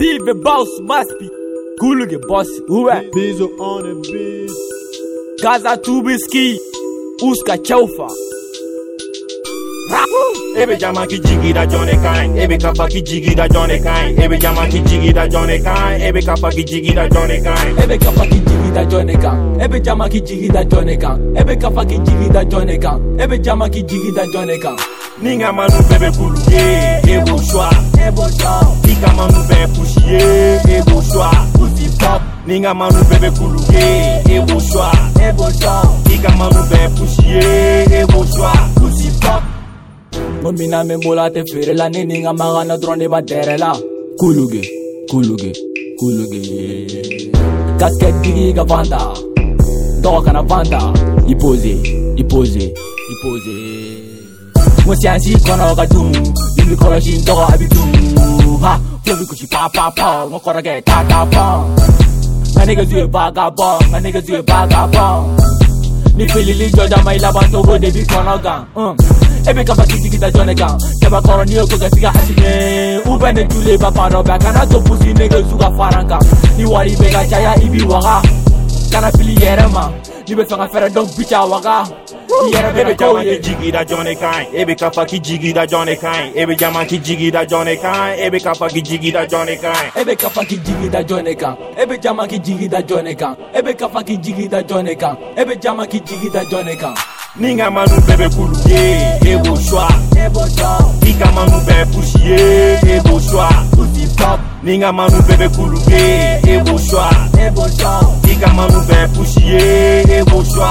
Steve Boss must be Kuluge boss uwe. Bizo on the beat. Gaza Tubiski Uska Chaufa. Ebe jama ki jigi da jone kain Ebe kapa ki jigi da jone kain Ebe jama ki jigi da jone kain Ebe kapa ki jigi da jone kain. Ebe kafa ki jigi da jone kan Ebe jama ki jigi da jone kan Ebe kafa ki jigi da jone kan Ebe jama ki jigi da jone kan Ninga manu bebe kuluge Ebo shwa. Ebo Kaman nou be pou chye, e bo chwa. Pousi pop, ni gaman nou bebe pou louge E bo chwa, e bo chwa. Ki kaman nou be pou chye, e bo chwa. Pousi pop. Momina me mola te feere la ni ninga magana dɔrɔn de ba dɛrɛ la. Kuluge kuluge kuluge kasket tigi ka vanda dɔgɔ kana vanda. I pose i pose i pose. Ŋo siyansi kɔnɔ ka dun ibi kɔlɔsi n tɔgɔ a bi dun ha! Flobi kuchi pa pa pa Mo kora ge ta ta pa. My niggas do a vagabond. My niggas do a vagabond. Ni filili joja mai laban togo de bi kono gang? Um. Ebe kafa kiti kita jone gang. Keba koro ni oko gasiga hasine Ube ne jule ba paro ba Kana to pusi niggas suga faranga Ni wari bega jaya ibi waga. Kana fili yere ma Ni be fanga fere dog bicha waga Yeah, baby, jaman ki jigi da Johnny Kine. Ebe kapa ki jigi da Johnny Kine. Ebe jaman ki jigi da Johnny Kine. Ebe kapa ki jigi da Johnny Kine. Ebe kapa ki jigi da Johnny Kine. Ebe jama ki jigi da Johnny Kine. Ebe kapa ki jigi da Johnny Kine. Ebe jama ki jigi da Johnny Kine. Ninga manu bebe kuluye, ebo shwa. Ebo shwa. Ika manu bebe pushi ye, ebo shwa. Pussy pop. Ninga manu bebe kuluye, ebo shwa. Ebo shwa. Ika manu bebe pushi ye, ebo shwa.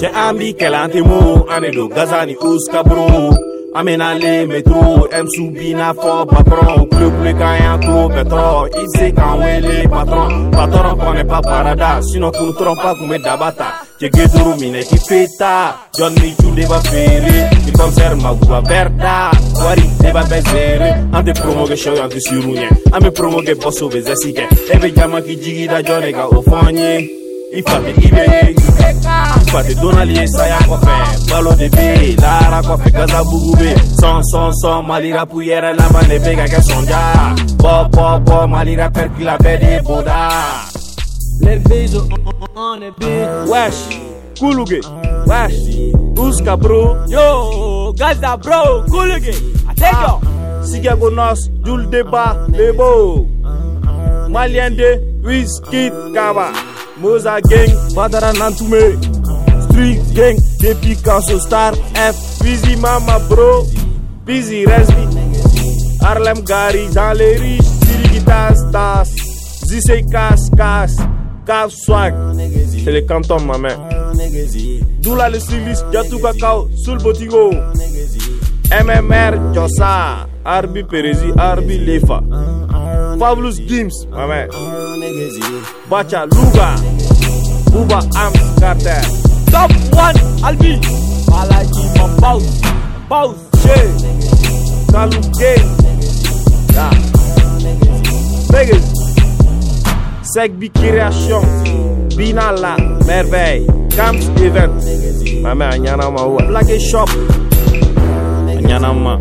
Te ambi kelanti mu anedo gazani uska bro Amenale metro M subina fo patron Club le kaya to petro Ise kan wele patron Patron kone pa parada Sino kun trompa kume dabata Che geduru mine ti feta Johnny tu deva fere. Ti conserva gua verda Guari deva bezere. Ante promo che show anche si runye Ame promo che posso vezesike Ebe chiama chi gigi da Johnny ka ofonye o fɔ an ye i fa bɛ i bɛ ye Fati donali saya kɔfɛ balo de be lara kɔfɛ gazabugu be sɔn sɔn sɔn mali rapu yɛrɛ laban de be ka kɛ sɔnja bɔ bɔ bɔ mali rapɛr kila bɛɛ de boda Les on the beat. wesh kuluge wesh uska bro Yo, Gaza bro, Kuluge, you. sigego nos jul deba lebo malien de wiskit kaba moza gang badara nantume. Street gang depuis kanso star f. Busy mama bro busy resby harlem gary dans les riches sirigitas tas kas kas cap swag. C'est le canton ma Dula le styliste jatu kakao sul botingo MMR Josa Arbi Perezi Arbi Lefa Fabulous Gims. Ma main Bacha Luga. Buba Arms Carter Top one, Albi. Malaji, my boss, boss. Che Kalu Gang Ya. Niggas Segbi Création. Binala Merveille. Camps Event. Ma main Anyanama Oua. Black Shop. Anyanama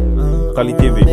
Qualité V